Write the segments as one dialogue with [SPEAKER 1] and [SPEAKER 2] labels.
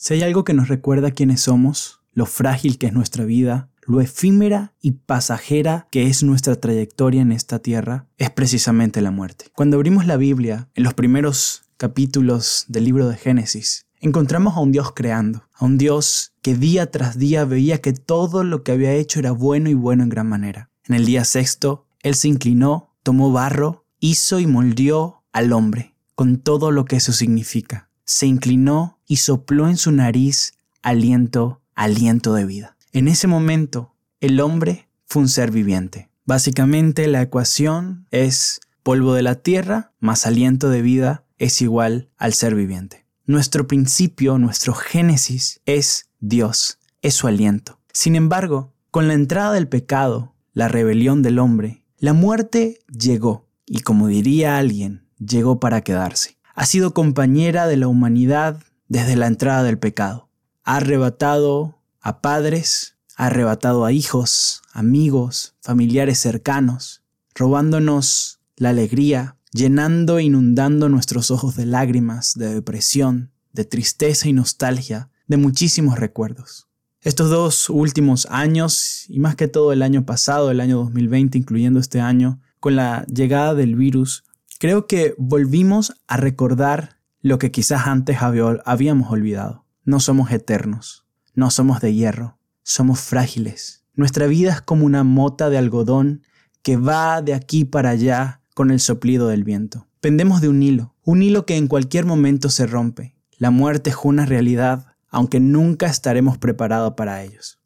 [SPEAKER 1] Si hay algo que nos recuerda quiénes somos, lo frágil que es nuestra vida, lo efímera y pasajera que es nuestra trayectoria en esta tierra, es precisamente la muerte. Cuando abrimos la Biblia, en los primeros capítulos del libro de Génesis, encontramos a un Dios creando, a un Dios que día tras día veía que todo lo que había hecho era bueno y bueno en gran manera. En el día sexto, Él se inclinó, tomó barro, hizo y moldeó al hombre, con todo lo que eso significa. Se inclinó y sopló en su nariz aliento, aliento de vida. En ese momento, el hombre fue un ser viviente. Básicamente la ecuación es polvo de la tierra más aliento de vida es igual al ser viviente. Nuestro principio, nuestro génesis es Dios, es su aliento. Sin embargo, con la entrada del pecado, la rebelión del hombre, la muerte llegó, y como diría alguien, llegó para quedarse. Ha sido compañera de la humanidad desde la entrada del pecado. Ha arrebatado a padres, ha arrebatado a hijos, amigos, familiares cercanos, robándonos la alegría, llenando e inundando nuestros ojos de lágrimas, de depresión, de tristeza y nostalgia, de muchísimos recuerdos. Estos dos últimos años, y más que todo el año pasado, el año 2020, incluyendo este año, con la llegada del virus, creo que volvimos a recordar lo que quizás antes habíamos olvidado. No somos eternos, no somos de hierro, somos frágiles. Nuestra vida es como una mota de algodón que va de aquí para allá con el soplido del viento. Pendemos de un hilo, un hilo que en cualquier momento se rompe. La muerte es una realidad, aunque nunca estaremos preparados para ellos.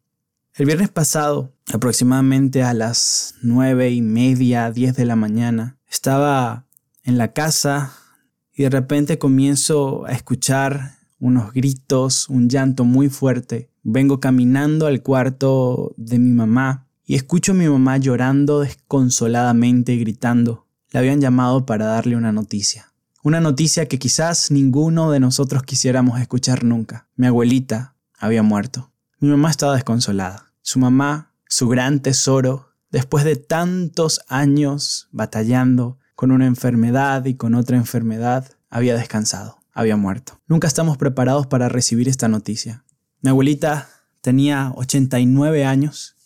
[SPEAKER 1] El viernes pasado, aproximadamente a las nueve y media, diez de la mañana, estaba en la casa y de repente comienzo a escuchar unos gritos, un llanto muy fuerte. Vengo caminando al cuarto de mi mamá y escucho a mi mamá llorando desconsoladamente y gritando. Le habían llamado para darle una noticia. Una noticia que quizás ninguno de nosotros quisiéramos escuchar nunca. Mi abuelita había muerto. Mi mamá estaba desconsolada. Su mamá, su gran tesoro, después de tantos años batallando con una enfermedad y con otra enfermedad, había descansado, había muerto. Nunca estamos preparados para recibir esta noticia. Mi abuelita tenía 89 años.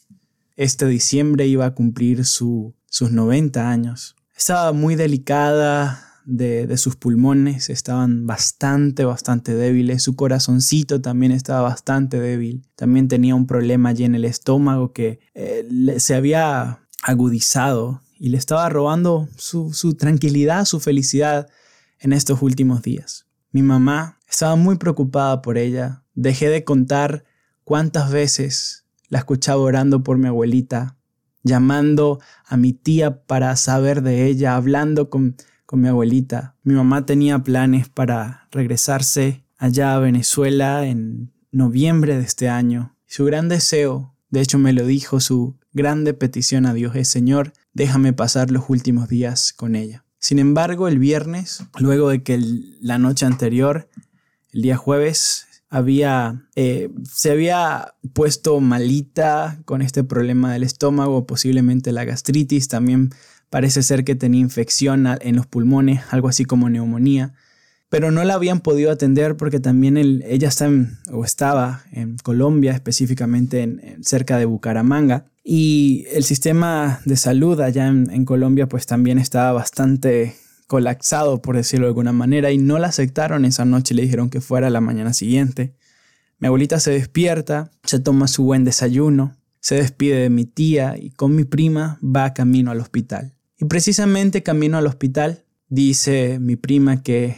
[SPEAKER 1] Este diciembre iba a cumplir sus 90 años. Estaba muy delicada de, sus pulmones, estaban bastante, bastante débiles. Su corazoncito también estaba bastante débil. También tenía un problema allí en el estómago que eh, se había agudizado y le estaba robando su, su tranquilidad, su felicidad en estos últimos días. Mi mamá estaba muy preocupada por ella. Dejé de contar cuántas veces la escuchaba orando por mi abuelita, llamando a mi tía para saber de ella, hablando con, con mi abuelita. Mi mamá tenía planes para regresarse allá a Venezuela en noviembre de este año. Su gran deseo, de hecho me lo dijo, su grande petición a Dios es, Señor, déjame pasar los últimos días con ella. Sin embargo, el viernes, luego de que la noche anterior, el día jueves, había, eh, se había puesto malita con este problema del estómago, posiblemente la gastritis, también parece ser que tenía infección en los pulmones, algo así como neumonía, pero no la habían podido atender porque también ella está o estaba en Colombia, específicamente en, cerca de Bucaramanga, y el sistema de salud allá en, Colombia pues también estaba bastante colapsado, por decirlo de alguna manera, y no la aceptaron esa noche, le dijeron que fuera la mañana siguiente. Mi abuelita se despierta, se toma su buen desayuno, se despide de mi tía y con mi prima va camino al hospital. Y precisamente camino al hospital dice mi prima que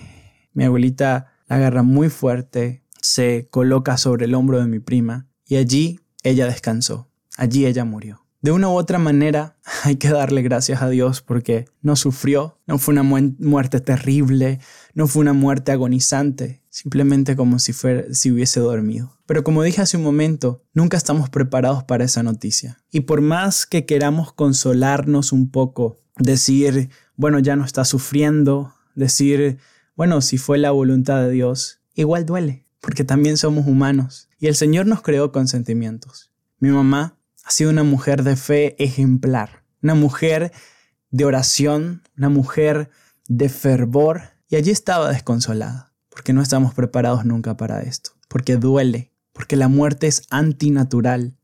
[SPEAKER 1] mi abuelita la agarra muy fuerte, se coloca sobre el hombro de mi prima y allí ella descansó. Allí ella murió. De una u otra manera, hay que darle gracias a Dios porque no sufrió, no fue una muerte terrible, no fue una muerte agonizante, simplemente como si, fuera, si hubiese dormido. Pero como dije hace un momento, nunca estamos preparados para esa noticia. Y por más que queramos consolarnos un poco, decir, bueno, ya no está sufriendo, decir, bueno, si fue la voluntad de Dios, igual duele, porque también somos humanos. Y el Señor nos creó con sentimientos. Mi mamá ha sido una mujer de fe ejemplar, una mujer de oración, una mujer de fervor, y allí estaba desconsolada, porque no estamos preparados nunca para esto. porque duele, porque la muerte es antinatural.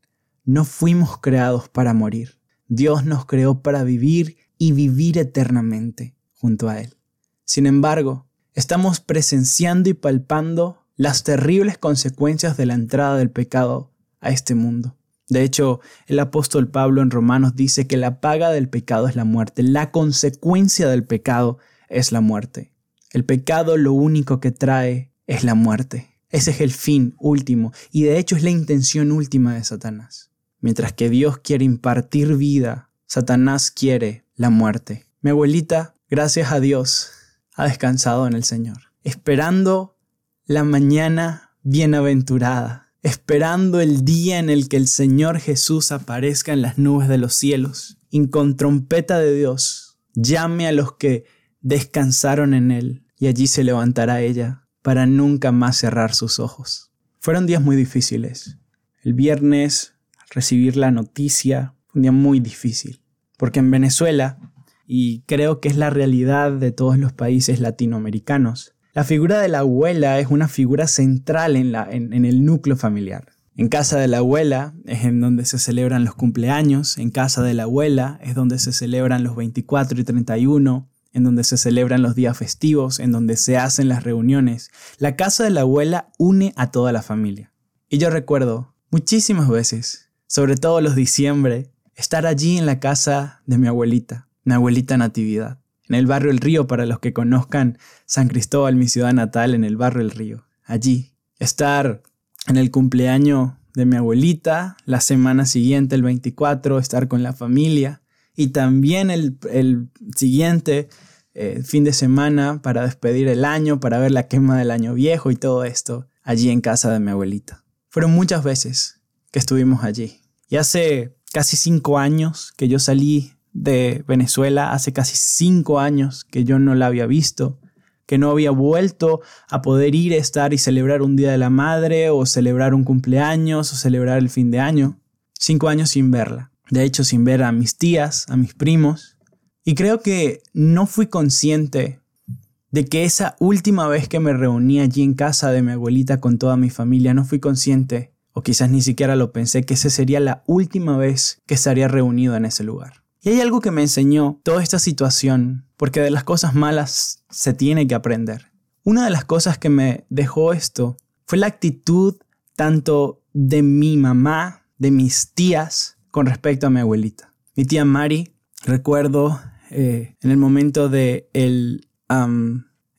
[SPEAKER 1] No fuimos creados para morir. Dios nos creó para vivir y vivir eternamente junto a Él. Sin embargo, estamos presenciando y palpando las terribles consecuencias de la entrada del pecado a este mundo. De hecho, el apóstol Pablo en Romanos dice que la paga del pecado es la muerte, la consecuencia del pecado es la muerte. El pecado lo único que trae es la muerte. Ese es el fin último y de hecho es la intención última de Satanás. Mientras que Dios quiere impartir vida, Satanás quiere la muerte. Mi abuelita, gracias a Dios, ha descansado en el Señor, esperando la mañana bienaventurada, esperando el día en el que el Señor Jesús aparezca en las nubes de los cielos y con trompeta de Dios llame a los que descansaron en Él y allí se levantará ella para nunca más cerrar sus ojos. Fueron días muy difíciles. El viernes, recibir la noticia, fue un día muy difícil, porque en Venezuela y creo que es la realidad de todos los países latinoamericanos. La figura de la abuela es una figura central en, la, en, el núcleo familiar. En casa de la abuela es en donde se celebran los cumpleaños, en casa de la abuela es donde se celebran los 24 y 31, en donde se celebran los días festivos, en donde se hacen las reuniones. La casa de la abuela une a toda la familia. Y yo recuerdo muchísimas veces, sobre todo los diciembre, estar allí en la casa de mi abuelita, mi abuelita Natividad, en el barrio El Río para los que conozcan San Cristóbal, mi ciudad natal, en el barrio El Río. Allí, estar en el cumpleaños de mi abuelita, la semana siguiente, el 24, estar con la familia y también el, siguiente eh, fin de semana para despedir el año, para ver la quema del año viejo y todo esto allí en casa de mi abuelita. Fueron muchas veces que estuvimos allí. Y hace casi cinco años que yo salí de Venezuela hace casi cinco años que yo no la había visto, que no había vuelto a poder ir, a estar y celebrar un Día de la Madre o celebrar un cumpleaños o celebrar el fin de año. Cinco años sin verla. De hecho, sin ver a mis tías, a mis primos. Y creo que no fui consciente de que esa última vez que me reuní allí en casa de mi abuelita con toda mi familia, no fui consciente, o quizás ni siquiera lo pensé, que esa sería la última vez que estaría reunido en ese lugar. Y hay algo que me enseñó toda esta situación, porque de las cosas malas se tiene que aprender. Una de las cosas que me dejó esto fue la actitud tanto de mi mamá, de mis tías, con respecto a mi abuelita. Mi tía Mari, recuerdo eh, en el momento del el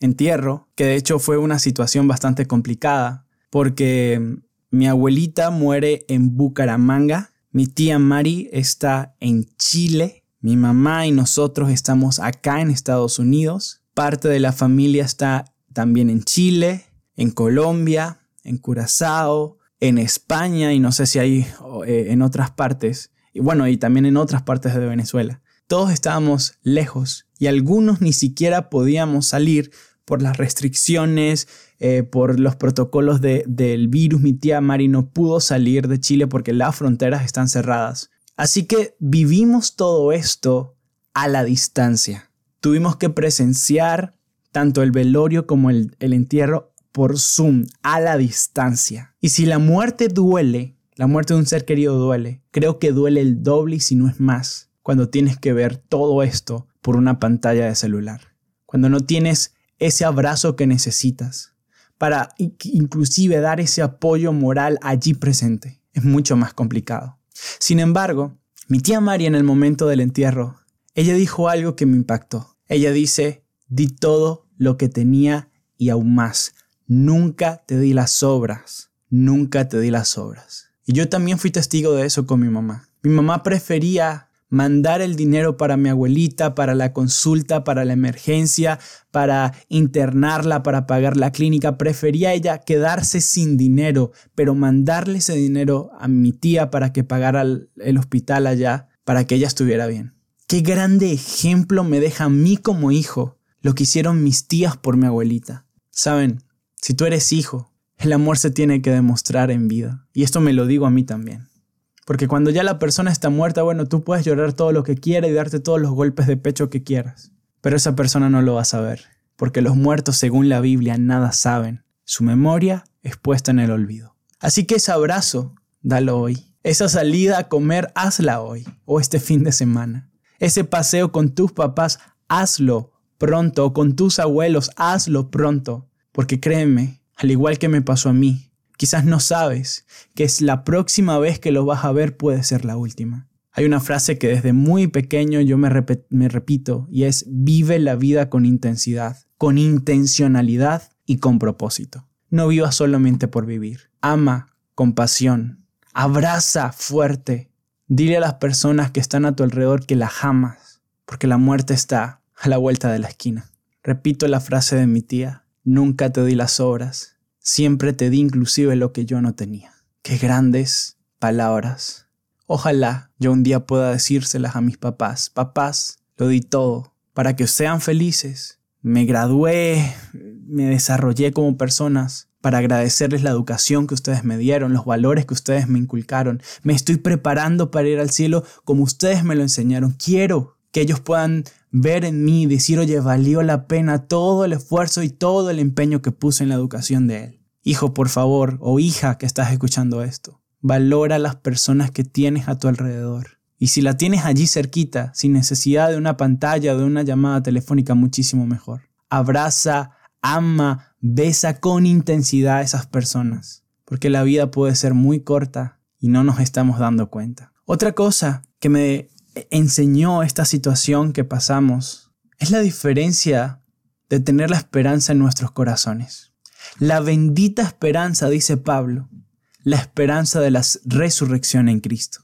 [SPEAKER 1] entierro, que de hecho fue una situación bastante complicada, porque mi abuelita muere en Bucaramanga mi tía Mari está en Chile. Mi mamá y nosotros estamos acá en Estados Unidos. Parte de la familia está también en Chile, en Colombia, en Curazao, en España y no sé si hay eh, en otras partes. Y bueno, y también en otras partes de Venezuela. Todos estábamos lejos y algunos ni siquiera podíamos salir por las restricciones, eh, por los protocolos del virus. Mi tía Mari no pudo salir de Chile porque las fronteras están cerradas. Así que vivimos todo esto a la distancia. Tuvimos que presenciar tanto el velorio como el, el entierro por Zoom, a la distancia. Y si la muerte duele, la muerte de un ser querido duele, creo que duele el doble y si no es más, cuando tienes que ver todo esto por una pantalla de celular. Cuando no tienes ese abrazo que necesitas, para inclusive dar ese apoyo moral allí presente. Es mucho más complicado. Sin embargo, mi tía María en el momento del entierro, ella dijo algo que me impactó. Ella dice, di todo lo que tenía y aún más. Nunca te di las obras. Nunca te di las obras. Y yo también fui testigo de eso con mi mamá. Mi mamá prefería mandar el dinero para mi abuelita, para la consulta, para la emergencia, para internarla, para pagar la clínica. Prefería ella quedarse sin dinero, pero mandarle ese dinero a mi tía para que pagara el hospital allá, para que ella estuviera bien. Qué grande ejemplo me deja a mí como hijo lo que hicieron mis tías por mi abuelita. Saben, si tú eres hijo, el amor se tiene que demostrar en vida. Y esto me lo digo a mí también. Porque cuando ya la persona está muerta, bueno, tú puedes llorar todo lo que quieras y darte todos los golpes de pecho que quieras. Pero esa persona no lo va a saber. Porque los muertos, según la Biblia, nada saben. su memoria es puesta en el olvido. Así que ese abrazo, dalo hoy. Esa salida a comer, hazla hoy o este fin de semana. Ese paseo con tus papás, hazlo pronto, o con tus abuelos, hazlo pronto. Porque créeme, al igual que me pasó a mí, quizás no sabes que es la próxima vez que lo vas a ver puede ser la última. Hay una frase que desde muy pequeño yo me, repito y es vive la vida con intensidad, con intencionalidad y con propósito. No vivas solamente por vivir. Ama con pasión. Abraza fuerte. Dile a las personas que están a tu alrededor que la amas, porque la muerte está a la vuelta de la esquina. Repito la frase de mi tía, nunca te di las obras, siempre te di inclusive lo que yo no tenía. Qué grandes palabras Ojalá yo un día pueda decírselas a mis papás. Papás, lo di todo para que sean felices. Me gradué, me desarrollé como personas para agradecerles la educación que ustedes me dieron, los valores que ustedes me inculcaron. Me estoy preparando para ir al cielo como ustedes me lo enseñaron. Quiero que ellos puedan ver en mí y decir, oye, valió la pena todo el esfuerzo y todo el empeño que puse en la educación de él. Hijo, por favor, o hija que estás escuchando esto, Valora las personas que tienes a tu alrededor. Y si la tienes allí cerquita, sin necesidad de una pantalla o de una llamada telefónica, muchísimo mejor. Abraza, ama, besa con intensidad a esas personas, porque la vida puede ser muy corta y no nos estamos dando cuenta. Otra cosa que me enseñó esta situación que pasamos es la diferencia de tener la esperanza en nuestros corazones. La bendita esperanza, dice Pablo, la esperanza de la resurrección en Cristo.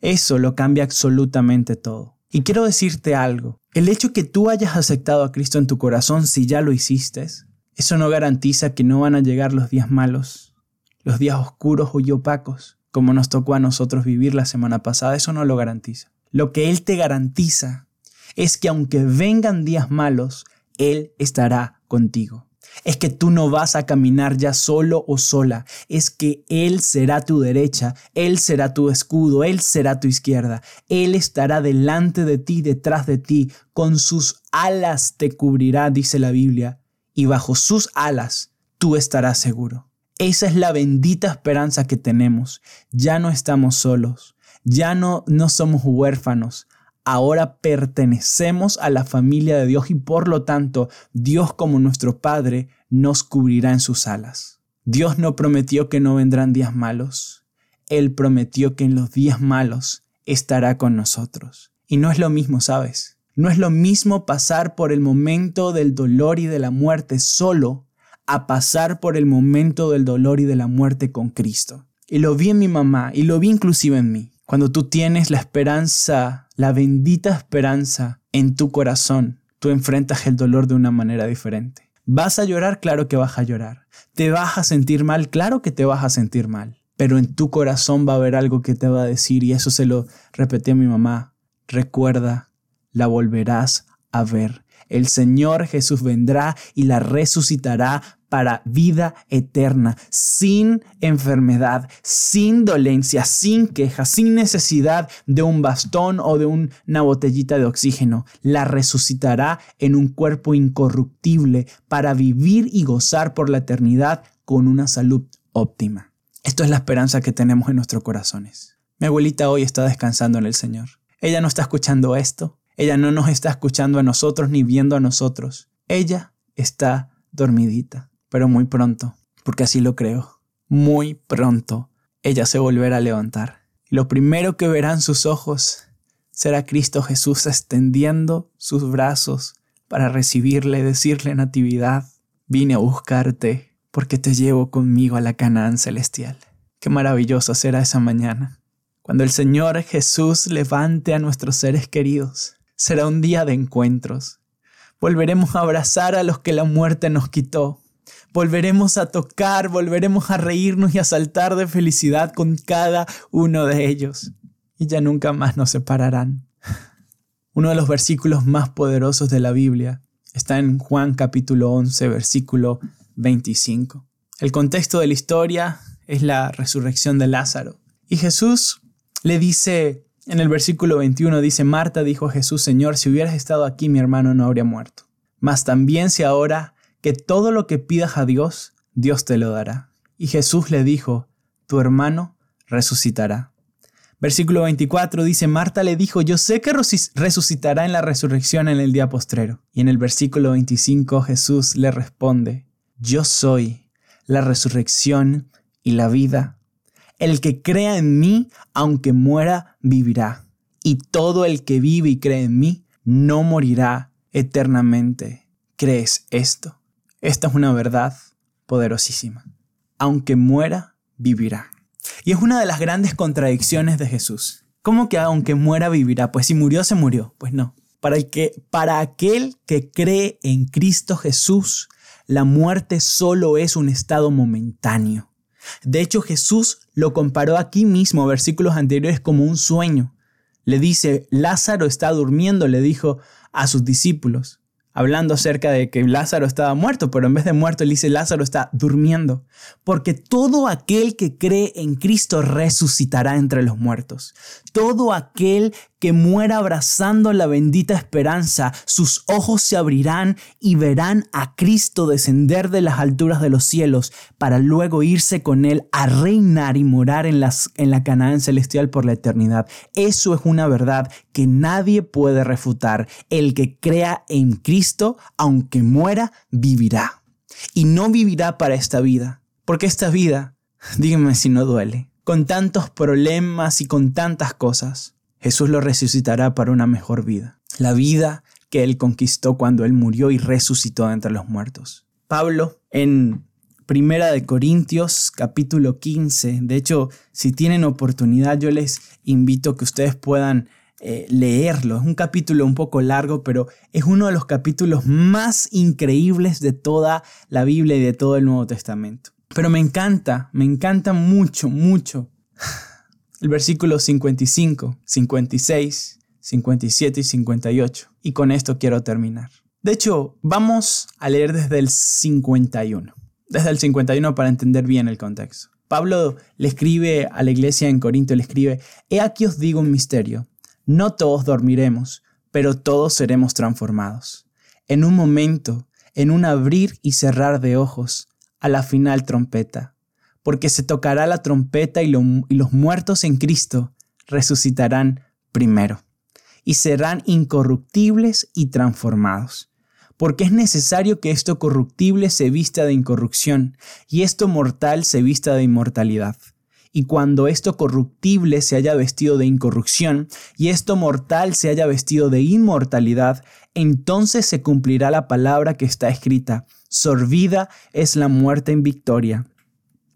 [SPEAKER 1] Eso lo cambia absolutamente todo. Y quiero decirte algo, el hecho que tú hayas aceptado a Cristo en tu corazón si ya lo hiciste, eso no garantiza que no van a llegar los días malos, los días oscuros y opacos, como nos tocó a nosotros vivir la semana pasada, eso no lo garantiza. Lo que Él te garantiza es que aunque vengan días malos, Él estará contigo es que tú no vas a caminar ya solo o sola, es que Él será tu derecha, Él será tu escudo, Él será tu izquierda, Él estará delante de ti, detrás de ti, con sus alas te cubrirá, dice la Biblia, y bajo sus alas tú estarás seguro. Esa es la bendita esperanza que tenemos. Ya no estamos solos, ya no, no somos huérfanos, ahora pertenecemos a la familia de Dios y por lo tanto Dios como nuestro Padre nos cubrirá en sus alas. Dios no prometió que no vendrán días malos. Él prometió que en los días malos estará con nosotros. Y no es lo mismo, ¿sabes? No es lo mismo pasar por el momento del dolor y de la muerte solo a pasar por el momento del dolor y de la muerte con Cristo. Y lo vi en mi mamá y lo vi inclusive en mí. Cuando tú tienes la esperanza, la bendita esperanza en tu corazón, tú enfrentas el dolor de una manera diferente. ¿Vas a llorar? Claro que vas a llorar. ¿Te vas a sentir mal? Claro que te vas a sentir mal. Pero en tu corazón va a haber algo que te va a decir, y eso se lo repetí a mi mamá. Recuerda, la volverás a ver. El Señor Jesús vendrá y la resucitará para vida eterna, sin enfermedad, sin dolencia, sin queja, sin necesidad de un bastón o de una botellita de oxígeno. La resucitará en un cuerpo incorruptible para vivir y gozar por la eternidad con una salud óptima. Esto es la esperanza que tenemos en nuestros corazones. Mi abuelita hoy está descansando en el Señor. Ella no está escuchando esto. Ella no nos está escuchando a nosotros ni viendo a nosotros. Ella está dormidita pero muy pronto, porque así lo creo, muy pronto ella se volverá a levantar. Y lo primero que verán sus ojos será Cristo Jesús extendiendo sus brazos para recibirle, decirle Natividad, vine a buscarte porque te llevo conmigo a la Canaán celestial. Qué maravilloso será esa mañana, cuando el Señor Jesús levante a nuestros seres queridos. Será un día de encuentros. Volveremos a abrazar a los que la muerte nos quitó Volveremos a tocar, volveremos a reírnos y a saltar de felicidad con cada uno de ellos. Y ya nunca más nos separarán. Uno de los versículos más poderosos de la Biblia está en Juan capítulo 11, versículo 25. El contexto de la historia es la resurrección de Lázaro. Y Jesús le dice, en el versículo 21 dice, Marta dijo a Jesús, Señor, si hubieras estado aquí mi hermano no habría muerto. Mas también si ahora que todo lo que pidas a Dios, Dios te lo dará. Y Jesús le dijo, tu hermano resucitará. Versículo 24 dice, Marta le dijo, yo sé que resucitará en la resurrección en el día postrero. Y en el versículo 25 Jesús le responde, yo soy la resurrección y la vida. El que crea en mí, aunque muera, vivirá. Y todo el que vive y cree en mí, no morirá eternamente. ¿Crees esto? Esta es una verdad poderosísima. Aunque muera, vivirá. Y es una de las grandes contradicciones de Jesús. ¿Cómo que aunque muera, vivirá? Pues si murió, se murió. Pues no. Para, el que, para aquel que cree en Cristo Jesús, la muerte solo es un estado momentáneo. De hecho, Jesús lo comparó aquí mismo, versículos anteriores, como un sueño. Le dice, Lázaro está durmiendo, le dijo a sus discípulos hablando acerca de que Lázaro estaba muerto, pero en vez de muerto él dice Lázaro está durmiendo, porque todo aquel que cree en Cristo resucitará entre los muertos. Todo aquel que muera abrazando la bendita esperanza, sus ojos se abrirán y verán a Cristo descender de las alturas de los cielos para luego irse con él a reinar y morar en, las, en la Canaán celestial por la eternidad. Eso es una verdad que nadie puede refutar. El que crea en Cristo, aunque muera, vivirá. Y no vivirá para esta vida, porque esta vida, díganme si no duele, con tantos problemas y con tantas cosas Jesús lo resucitará para una mejor vida, la vida que Él conquistó cuando Él murió y resucitó entre los muertos. Pablo en Primera de Corintios capítulo 15, de hecho, si tienen oportunidad yo les invito que ustedes puedan eh, leerlo. Es un capítulo un poco largo, pero es uno de los capítulos más increíbles de toda la Biblia y de todo el Nuevo Testamento. Pero me encanta, me encanta mucho, mucho el versículo 55, 56, 57 y 58. Y con esto quiero terminar. De hecho, vamos a leer desde el 51. Desde el 51 para entender bien el contexto. Pablo le escribe a la iglesia en Corinto, le escribe, He aquí os digo un misterio. No todos dormiremos, pero todos seremos transformados. En un momento, en un abrir y cerrar de ojos, a la final trompeta porque se tocará la trompeta y, los muertos en Cristo resucitarán primero y serán incorruptibles y transformados. Porque es necesario que esto corruptible se vista de incorrupción y esto mortal se vista de inmortalidad. Y cuando esto corruptible se haya vestido de incorrupción y esto mortal se haya vestido de inmortalidad, entonces se cumplirá la palabra que está escrita, sorbida es la muerte en victoria.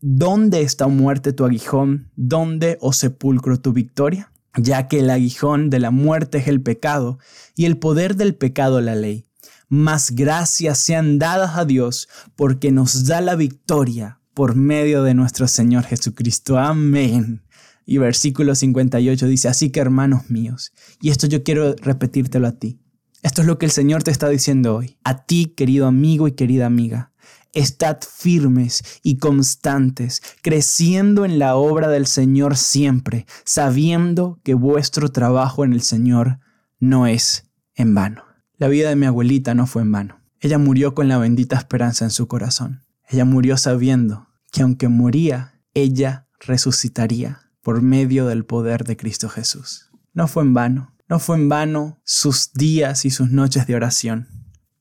[SPEAKER 1] ¿Dónde está muerte tu aguijón? ¿Dónde, o oh sepulcro, tu victoria? Ya que el aguijón de la muerte es el pecado y el poder del pecado la ley. Mas gracias sean dadas a Dios porque nos da la victoria por medio de nuestro Señor Jesucristo. Amén. Y versículo 58 dice, así que hermanos míos, y esto yo quiero repetírtelo a ti. Esto es lo que el Señor te está diciendo hoy. A ti, querido amigo y querida amiga. Estad firmes y constantes, creciendo en la obra del Señor siempre, sabiendo que vuestro trabajo en el Señor no es en vano. La vida de mi abuelita no fue en vano. Ella murió con la bendita esperanza en su corazón. Ella murió sabiendo que aunque moría, ella resucitaría por medio del poder de Cristo Jesús. No fue en vano. No fue en vano sus días y sus noches de oración.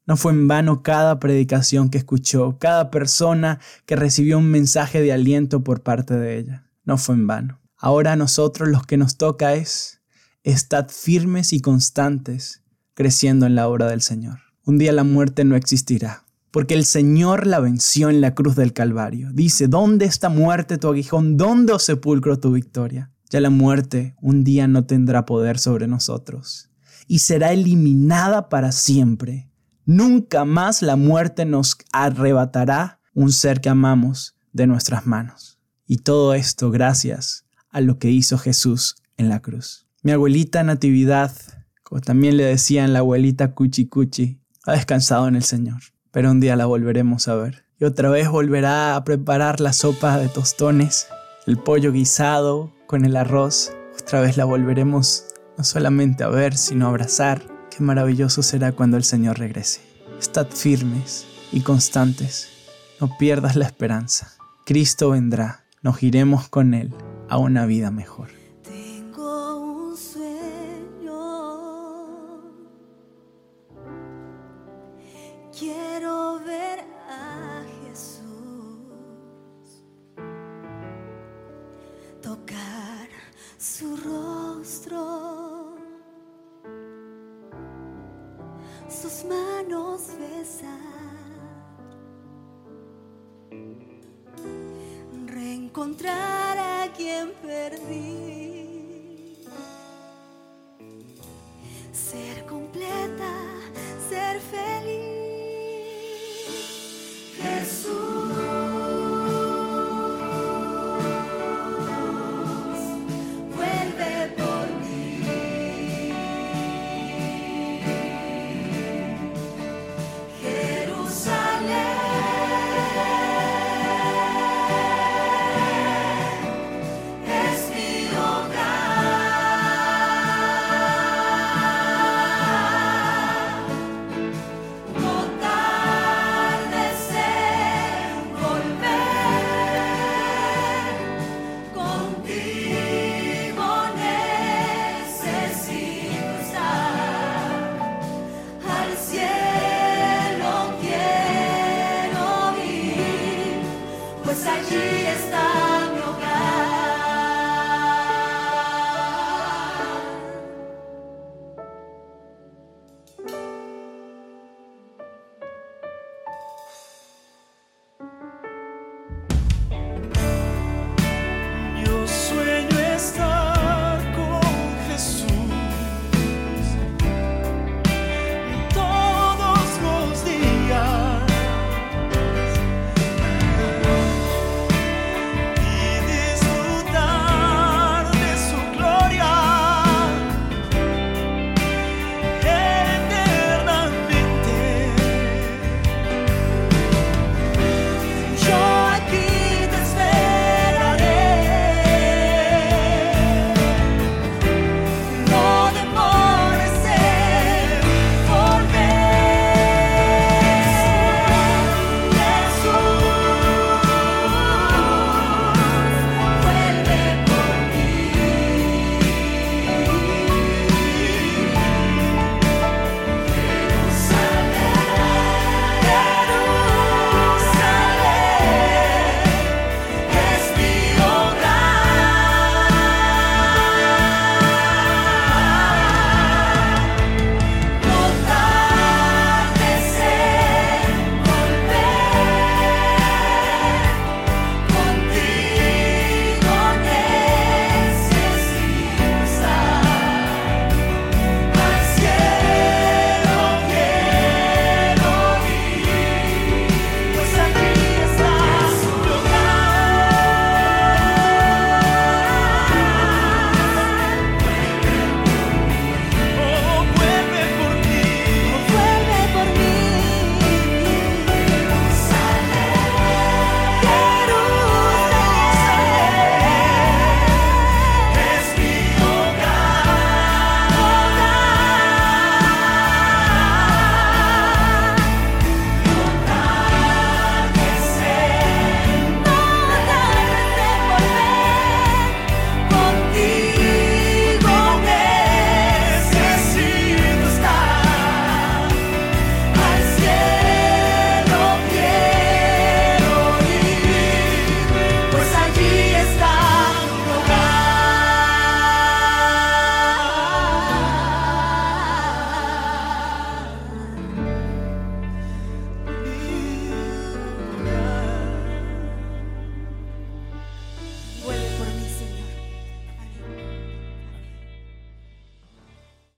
[SPEAKER 1] No fue en vano cada predicación que escuchó, cada persona que recibió un mensaje de aliento por parte de ella. No fue en vano. Ahora a nosotros lo que nos toca es estar firmes y constantes creciendo en la obra del Señor. Un día la muerte no existirá, porque el Señor la venció en la cruz del Calvario. Dice, ¿dónde está muerte tu aguijón? ¿Dónde, oh sepulcro, tu victoria? Ya la muerte un día no tendrá poder sobre nosotros y será eliminada para siempre Nunca más la muerte nos arrebatará un ser que amamos de nuestras manos. Y todo esto gracias a lo que hizo Jesús en la cruz. Mi abuelita Natividad, como también le decían la abuelita Cuchi Cuchi, ha descansado en el Señor, pero un día la volveremos a ver. Y otra vez volverá a preparar la sopa de tostones, el pollo guisado con el arroz. Otra vez la volveremos no solamente a ver, sino a abrazar maravilloso será cuando el Señor regrese. Estad firmes y constantes,
[SPEAKER 2] No pierdas la esperanza. Cristo vendrá. Nos iremos con Él a una vida mejor.